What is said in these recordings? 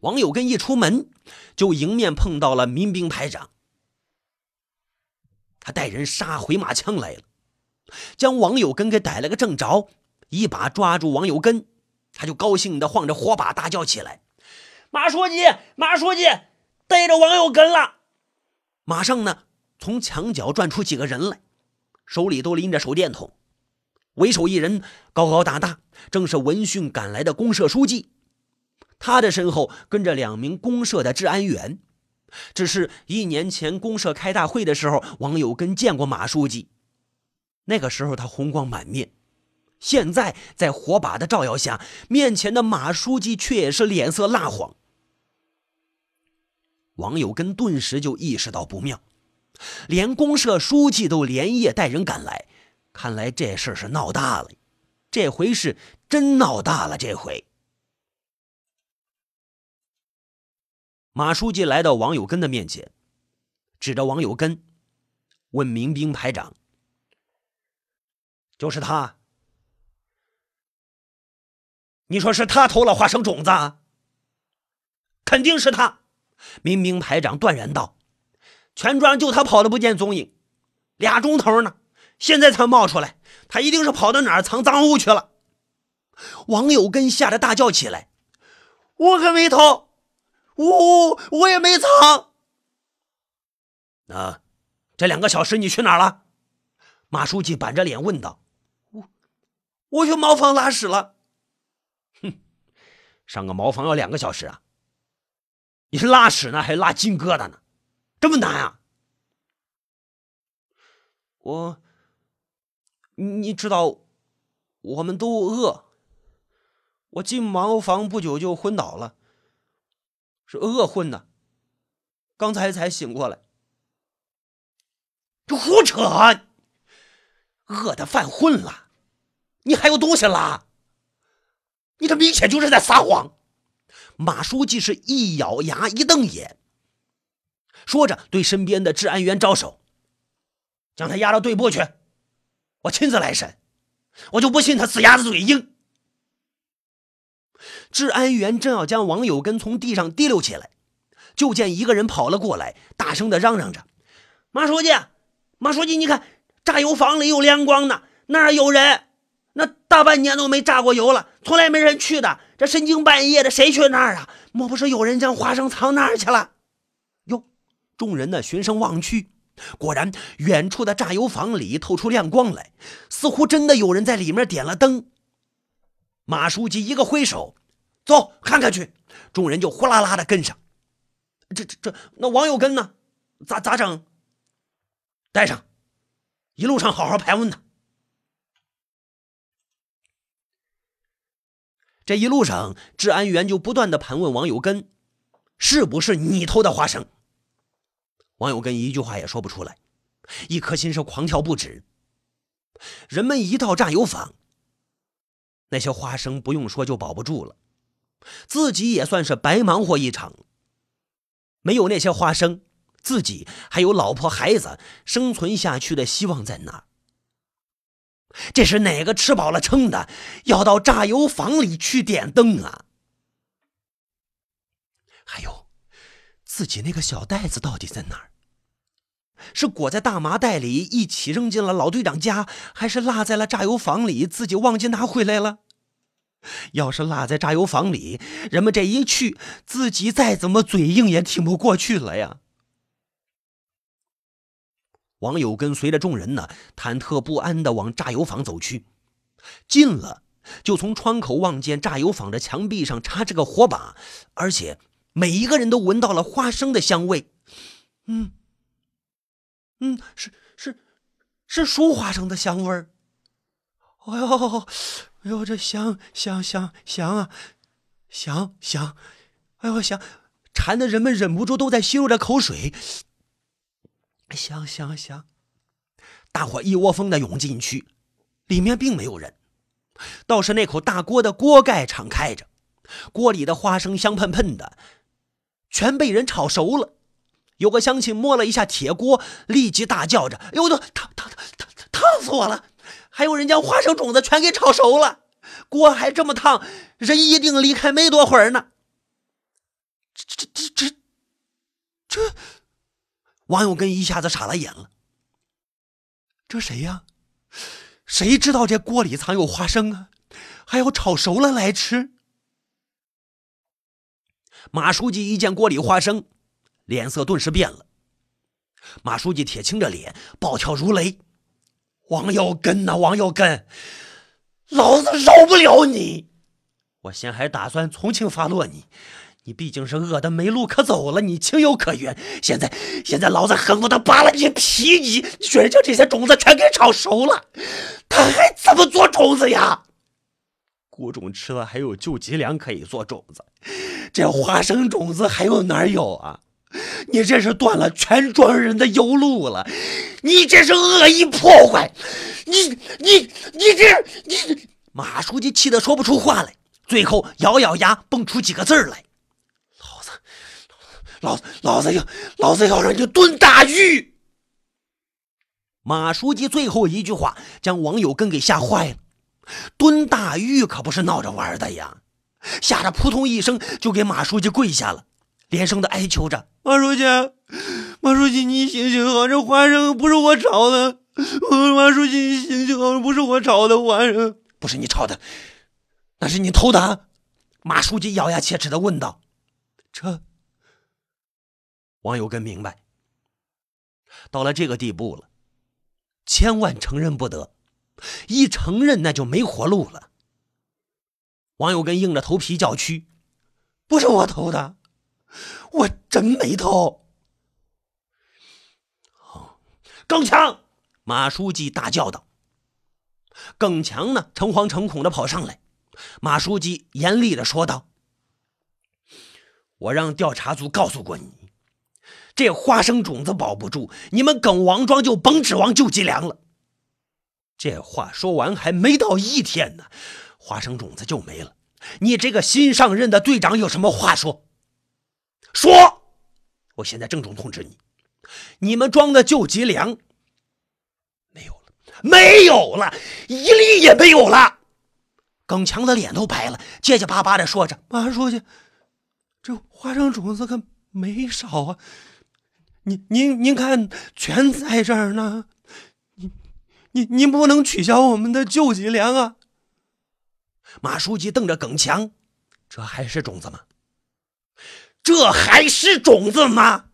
王有根一出门，就迎面碰到了民兵排长。他带人杀回马枪来了，将王有根给逮了个正着，一把抓住王有根，他就高兴的晃着火把大叫起来：“马书记，马书记，逮着王有根了！”马上呢，从墙角转出几个人来，手里都拎着手电筒。为首一人高高大大，正是闻讯赶来的公社书记。他的身后跟着两名公社的治安员。只是一年前公社开大会的时候，王有根见过马书记，那个时候他红光满面。现在在火把的照耀下，面前的马书记却也是脸色蜡黄。王有根顿时就意识到不妙，连公社书记都连夜带人赶来。看来这事是闹大了，这回是真闹大了。这回，马书记来到王有根的面前，指着王有根，问民兵排长：“就是他？你说是他偷了花生种子？肯定是他。”民兵排长断然道：“全庄就他跑的不见踪影，俩钟头呢。”现在才冒出来，他一定是跑到哪儿藏赃物去了。王有根吓得大叫起来：“我可没偷，我我也没藏。”那这两个小时你去哪儿了？马书记板着脸问道。“我我去茅房拉屎了。”“哼，上个茅房要两个小时啊？你是拉屎呢，还是拉金疙瘩呢？这么难啊？”我。你知道，我们都饿。我进茅房不久就昏倒了，是饿昏的。刚才才醒过来。这胡扯！饿的犯昏了，你还有东西拉？你这明显就是在撒谎！马书记是一咬牙，一瞪眼，说着对身边的治安员招手：“将他押到队部去。”我亲自来审，我就不信他死鸭子嘴硬。治安员正要将王有根从地上提溜起来，就见一个人跑了过来，大声的嚷嚷着：“马书记，马书记，你看榨油坊里有亮光呢，那儿有人。那大半年都没榨过油了，从来没人去的。这深更半夜的，谁去那儿啊？莫不是有人将花生藏那儿去了？”哟，众人呢循声望去。果然，远处的榨油坊里透出亮光来，似乎真的有人在里面点了灯。马书记一个挥手，走，看看去。众人就呼啦啦的跟上。这这这，那王有根呢？咋咋整？带上，一路上好好盘问他。这一路上，治安员就不断的盘问王有根，是不是你偷的花生？王有根一句话也说不出来，一颗心是狂跳不止。人们一到榨油坊，那些花生不用说就保不住了，自己也算是白忙活一场。没有那些花生，自己还有老婆孩子生存下去的希望在哪？这是哪个吃饱了撑的要到榨油坊里去点灯啊？还有。自己那个小袋子到底在哪儿？是裹在大麻袋里一起扔进了老队长家，还是落在了榨油坊里自己忘记拿回来了？要是落在榨油坊里，人们这一去，自己再怎么嘴硬也挺不过去了呀。王友跟随着众人呢，忐忑不安的往榨油坊走去。近了，就从窗口望见榨油坊的墙壁上插着个火把，而且。每一个人都闻到了花生的香味，嗯，嗯，是是是熟花生的香味儿。哎呦，哎呦，这香香香香啊，香香，哎呦香，馋的人们忍不住都在吸入着口水。香香香，大伙一窝蜂的涌进去，里面并没有人，倒是那口大锅的锅盖敞开着，锅里的花生香喷喷的。全被人炒熟了，有个乡亲摸了一下铁锅，立即大叫着：“哎呦，烫烫烫烫烫死我了！”还有人将花生种子全给炒熟了，锅还这么烫，人一定离开没多会儿呢。这这这这这！王永根一下子傻了眼了。这谁呀？谁知道这锅里藏有花生啊？还要炒熟了来吃？马书记一见锅里花生，脸色顿时变了。马书记铁青着脸，暴跳如雷：“王耀根呐，王耀根，老子饶不了你！我先还打算从轻发落你，你毕竟是饿得没路可走了，你情有可原。现在，现在老子恨不得扒了你皮！你居然将这些种子全给炒熟了，他还怎么做种子呀？谷种吃了还有救济粮可以做种子，这花生种子还有哪有啊？”你这是断了全庄人的油路了，你这是恶意破坏，你你你这你马书记气得说不出话来，最后咬咬牙蹦出几个字来：“老子，老老子要老子要让你蹲大狱。”马书记最后一句话将王友根给吓坏了，蹲大狱可不是闹着玩的呀，吓得扑通一声就给马书记跪下了。连声的哀求着：“马书记，马书记，你醒醒啊，这花生不是我炒的。马书记，你醒醒啊，不是我炒的花生，不是你炒的，那是你偷的。”马书记咬牙切齿的问道：“这？”王友根明白，到了这个地步了，千万承认不得，一承认那就没活路了。王友根硬着头皮叫屈：“不是我偷的。”我真没偷！耿强，马书记大叫道。耿强呢，诚惶诚恐的跑上来。马书记严厉的说道：“我让调查组告诉过你，这花生种子保不住，你们耿王庄就甭指望救济粮了。”这话说完，还没到一天呢，花生种子就没了。你这个新上任的队长有什么话说？说，我现在郑重通知你，你们装的救济粮没有了，没有了，一粒也没有了。耿强的脸都白了，结结巴巴的说着：“马书记，这花生种子可没少啊！您您您看，全在这儿呢。您您您不能取消我们的救济粮啊！”马书记瞪着耿强：“这还是种子吗？”这还是种子吗？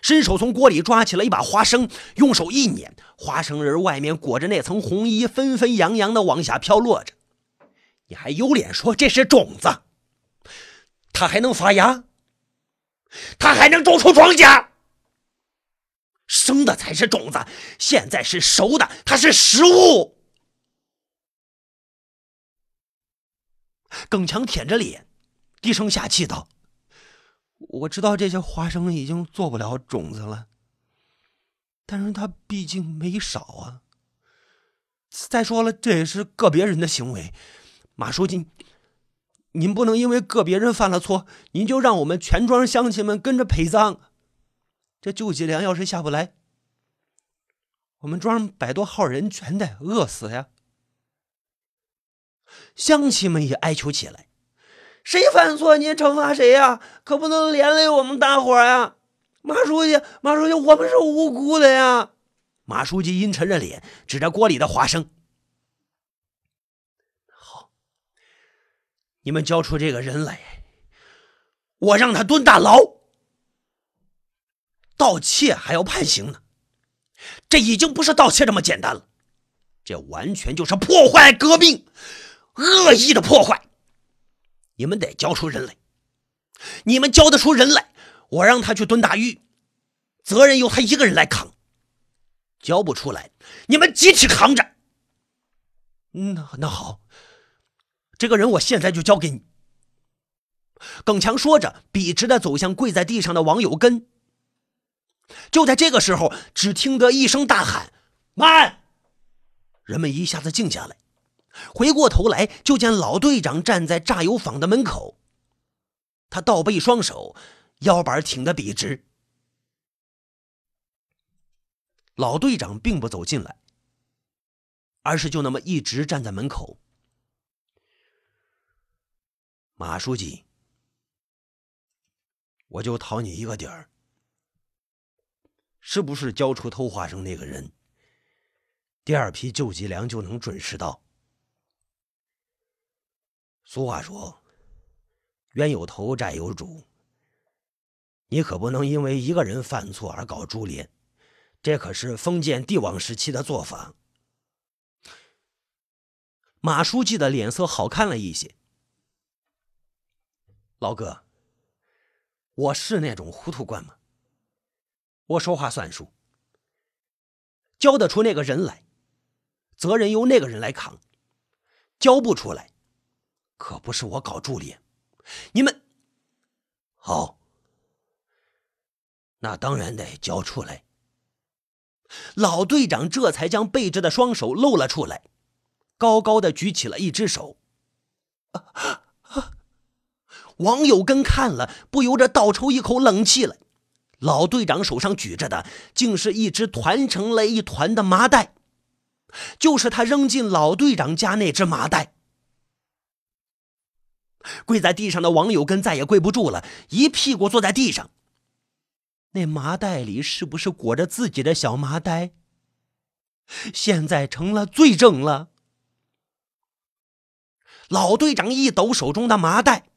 伸手从锅里抓起了一把花生，用手一捻，花生仁外面裹着那层红衣，纷纷扬扬的往下飘落着。你还有脸说这是种子？它还能发芽？它还能种出庄稼？生的才是种子，现在是熟的，它是食物。耿强舔着脸，低声下气道。我知道这些花生已经做不了种子了，但是它毕竟没少啊。再说了，这也是个别人的行为，马书记，您不能因为个别人犯了错，您就让我们全庄乡亲们跟着陪葬。这救济粮要是下不来，我们庄百多号人全得饿死呀！乡亲们也哀求起来。谁犯错，你惩罚谁呀？可不能连累我们大伙呀！马书记，马书记，我们是无辜的呀！马书记阴沉着脸，指着锅里的花生：“好，你们交出这个人来，我让他蹲大牢。盗窃还要判刑呢，这已经不是盗窃这么简单了，这完全就是破坏革命，恶意的破坏。”你们得交出人来，你们交得出人来，我让他去蹲大狱，责任由他一个人来扛。交不出来，你们集体扛着。那那好，这个人我现在就交给你。耿强说着，笔直的走向跪在地上的王有根。就在这个时候，只听得一声大喊：“慢！”人们一下子静下来。回过头来，就见老队长站在榨油坊的门口。他倒背双手，腰板挺得笔直。老队长并不走进来，而是就那么一直站在门口。马书记，我就讨你一个底儿，是不是交出偷花生那个人，第二批救济粮就能准时到？俗话说：“冤有头，债有主。”你可不能因为一个人犯错而搞株连，这可是封建帝王时期的做法。马书记的脸色好看了一些。老哥，我是那种糊涂官吗？我说话算数，交得出那个人来，责任由那个人来扛；交不出来，可不是我搞助理。你们好。那当然得交出来。老队长这才将背着的双手露了出来，高高的举起了一只手。王友根看了，不由得倒抽一口冷气来。老队长手上举着的，竟是一只团成了一团的麻袋，就是他扔进老队长家那只麻袋。跪在地上的王友根再也跪不住了，一屁股坐在地上。那麻袋里是不是裹着自己的小麻袋？现在成了罪证了。老队长一抖手中的麻袋，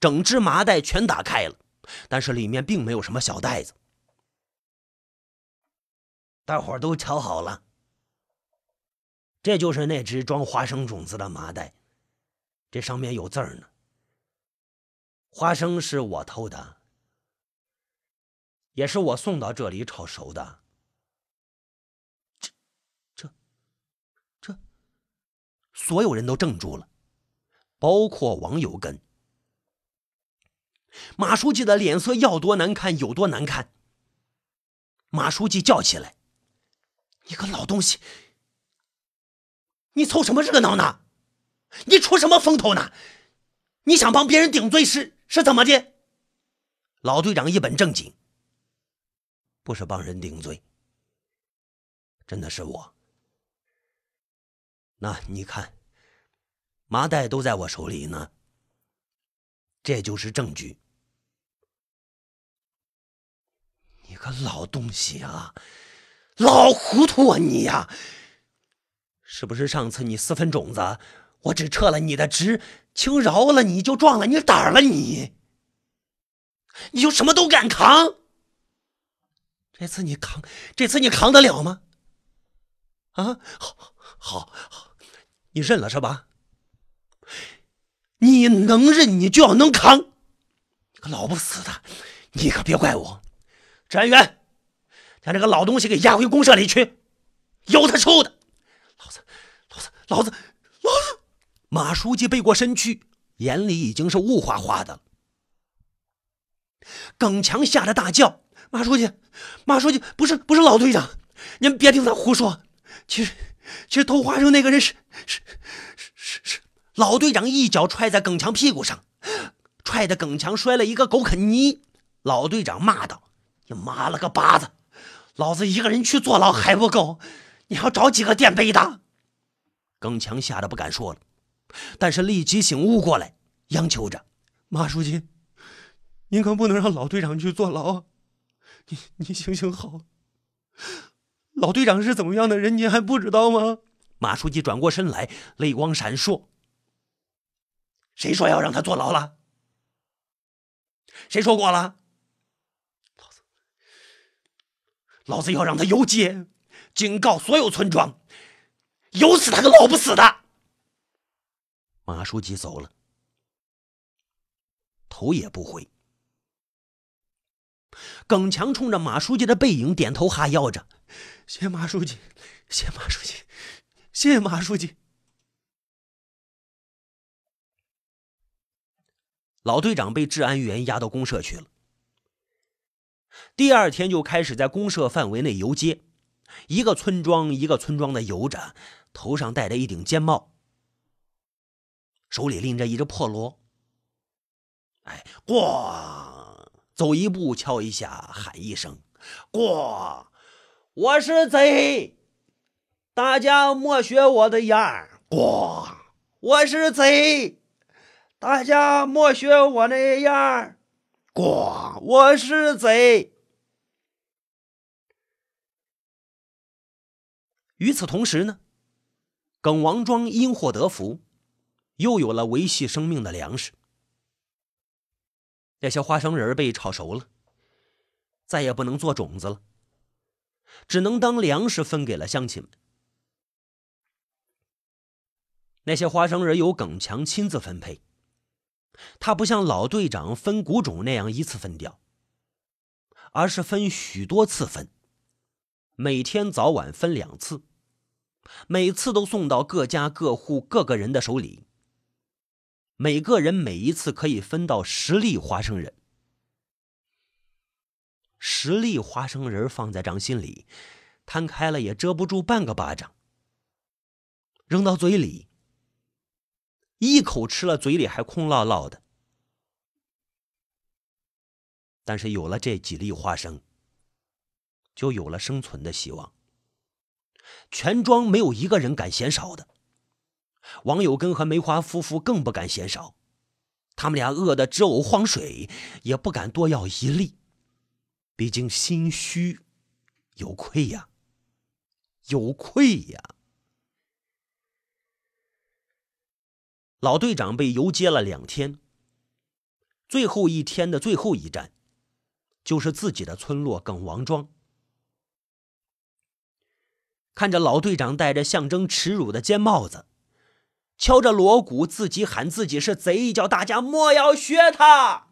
整只麻袋全打开了，但是里面并没有什么小袋子。大伙儿都瞧好了，这就是那只装花生种子的麻袋，这上面有字儿呢。花生是我偷的。也是我送到这里炒熟的。这、这、这，所有人都怔住了，包括王有根。马书记的脸色要多难看有多难看。马书记叫起来：“你个老东西，你凑什么热闹呢？你出什么风头呢？你想帮别人顶罪是是怎么的？”老队长一本正经。不是帮人顶罪，真的是我。那你看，麻袋都在我手里呢，这就是证据。你个老东西啊，老糊涂啊你呀！是不是上次你私分种子，我只撤了你的职，轻饶了你就壮了你胆了你？你就什么都敢扛？这次你扛，这次你扛得了吗？啊，好，好，好，你认了是吧？你能认，你就要能扛。你个老不死的，你可别怪我。治安员，将这个老东西给押回公社里去，有他抽的。老子，老子，老子！马书记背过身去，眼里已经是雾花花的。耿强吓得大叫。马书记，马书记，不是不是老队长，您别听他胡说。其实，其实偷花生那个人是是是是是。老队长一脚踹在耿强屁股上，踹得耿强摔了一个狗啃泥。老队长骂道：“你妈了个巴子！老子一个人去坐牢还不够，你要找几个垫背的？”耿强吓得不敢说了，但是立即醒悟过来，央求着：“马书记，您可不能让老队长去坐牢啊。”你你行行好，老队长是怎么样的人，您还不知道吗？马书记转过身来，泪光闪烁。谁说要让他坐牢了？谁说过了？老子，老子要让他游街，警告所有村庄，有死他个老不死的！马书记走了，头也不回。耿强冲着马书记的背影点头哈腰着：“谢马书记，谢马书记，谢马书记。”老队长被治安员押到公社去了。第二天就开始在公社范围内游街，一个村庄一个村庄的游着，头上戴着一顶尖帽，手里拎着一只破锣。哎，咣！走一步，敲一下，喊一声：“过！我是贼，大家莫学我的样过！我是贼，大家莫学我那样咣！我是贼。与此同时呢，耿王庄因祸得福，又有了维系生命的粮食。那些花生仁被炒熟了，再也不能做种子了，只能当粮食分给了乡亲们。那些花生仁由耿强亲自分配，他不像老队长分谷种那样一次分掉，而是分许多次分。每天早晚分两次，每次都送到各家各户各个人的手里。每个人每一次可以分到十粒花生仁，十粒花生仁放在掌心里，摊开了也遮不住半个巴掌。扔到嘴里，一口吃了，嘴里还空落落的。但是有了这几粒花生。就有了生存的希望。全庄没有一个人敢嫌少的，王有根和梅花夫妇更不敢嫌少，他们俩饿得直呕黄水，也不敢多要一粒，毕竟心虚，有愧呀，有愧呀。老队长被游街了两天，最后一天的最后一站，就是自己的村落耿王庄。看着老队长戴着象征耻辱的尖帽子，敲着锣鼓，自己喊自己是贼，叫大家莫要学他。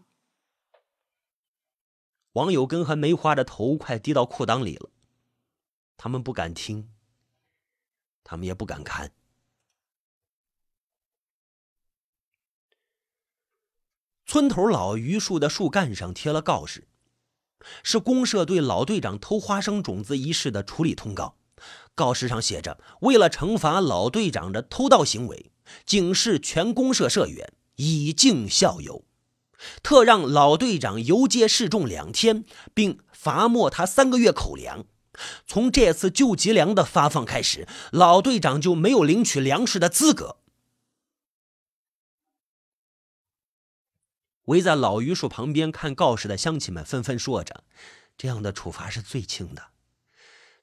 王有根和梅花的头快低到裤裆里了，他们不敢听，他们也不敢看。村头老榆树的树干上贴了告示，是公社对老队长偷花生种子一事的处理通告。告示上写着：“为了惩罚老队长的偷盗行为，警示全公社社员以儆效尤，特让老队长游街示众两天，并罚没他三个月口粮。从这次救急粮的发放开始，老队长就没有领取粮食的资格。”围在老榆树旁边看告示的乡亲们纷纷说着：“这样的处罚是最轻的。”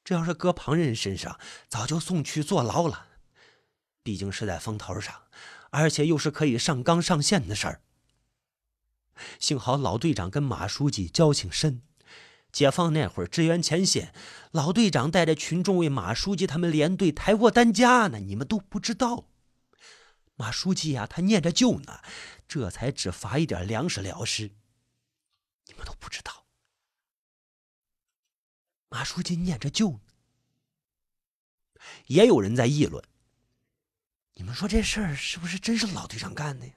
这要是搁旁人身上，早就送去坐牢了。毕竟是在风头上，而且又是可以上纲上线的事儿。幸好老队长跟马书记交情深，解放那会儿支援前线，老队长带着群众为马书记他们连队抬过担架呢。你们都不知道，马书记呀，他念着旧呢，这才只罚一点粮食了事。你们都不知道。马书记念着旧呢，也有人在议论。你们说这事儿是不是真是老队长干的呀？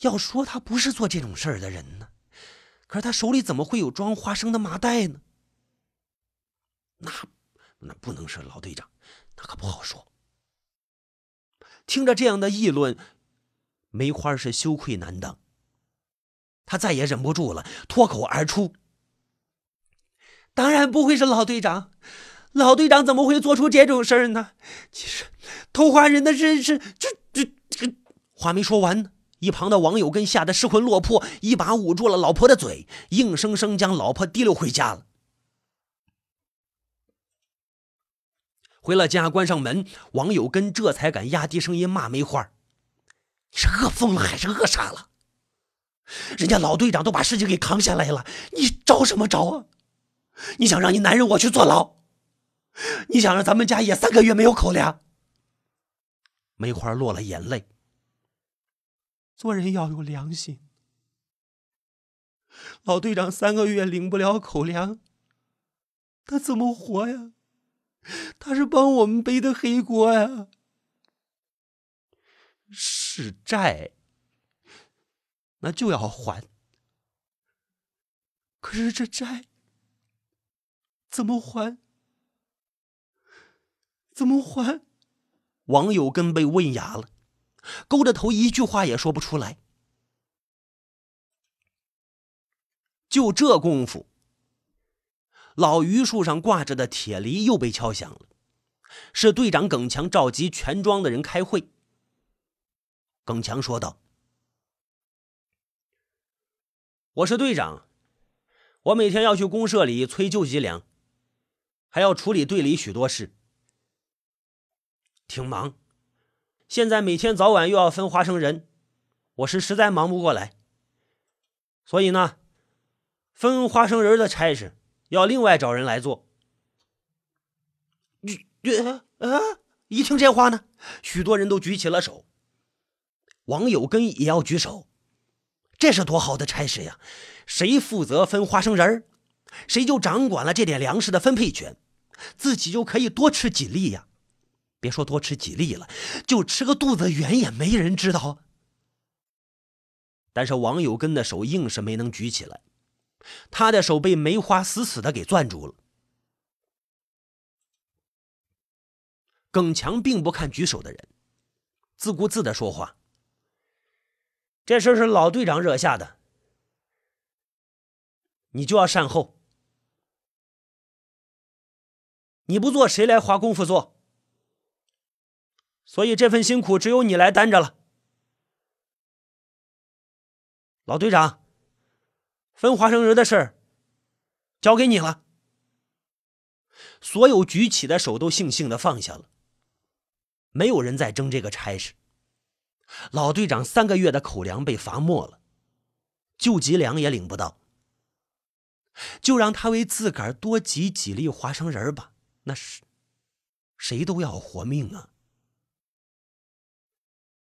要说他不是做这种事儿的人呢，可是他手里怎么会有装花生的麻袋呢？那那不能是老队长，那可不好说。听着这样的议论，梅花是羞愧难当，他再也忍不住了，脱口而出。当然不会是老队长，老队长怎么会做出这种事儿呢？其实偷花人的人是这这这话没说完呢，一旁的网友跟吓得失魂落魄，一把捂住了老婆的嘴，硬生生将老婆提溜回家了。回了家，关上门，网友跟这才敢压低声音骂梅花：“你是饿疯了还是饿傻了？人家老队长都把事情给扛下来了，你着什么着啊？”你想让你男人我去坐牢？你想让咱们家也三个月没有口粮？梅花落了眼泪。做人要有良心。老队长三个月领不了口粮，他怎么活呀？他是帮我们背的黑锅呀。是债，那就要还。可是这债……怎么还？怎么还？网友根被问哑了，勾着头一句话也说不出来。就这功夫，老榆树上挂着的铁犁又被敲响了，是队长耿强召集全庄的人开会。耿强说道：“我是队长，我每天要去公社里催救济粮，还要处理队里许多事，挺忙。现在每天早晚又要分花生仁，我是实在忙不过来。所以呢，分花生仁的差事要另外找人来做。啊！一听这话呢，许多人都举起了手。王有根也要举手。这是多好的差事呀！谁负责分花生仁儿，谁就掌管了这点粮食的分配权，自己就可以多吃几粒呀。别说多吃几粒了，就吃个肚子圆也没人知道。但是王有根的手硬是没能举起来，他的手被梅花死死的给攥住了。耿强并不看举手的人，自顾自的说话。这事是老队长惹下的，你就要善后。你不做，谁来花功夫做？所以这份辛苦只有你来担着了。老队长，分花生仁的事儿交给你了。所有举起的手都悻悻的放下了，没有人再争这个差事。老队长三个月的口粮被罚没了，救济粮也领不到，就让他为自个儿多挤几粒花生仁吧。那是谁都要活命啊！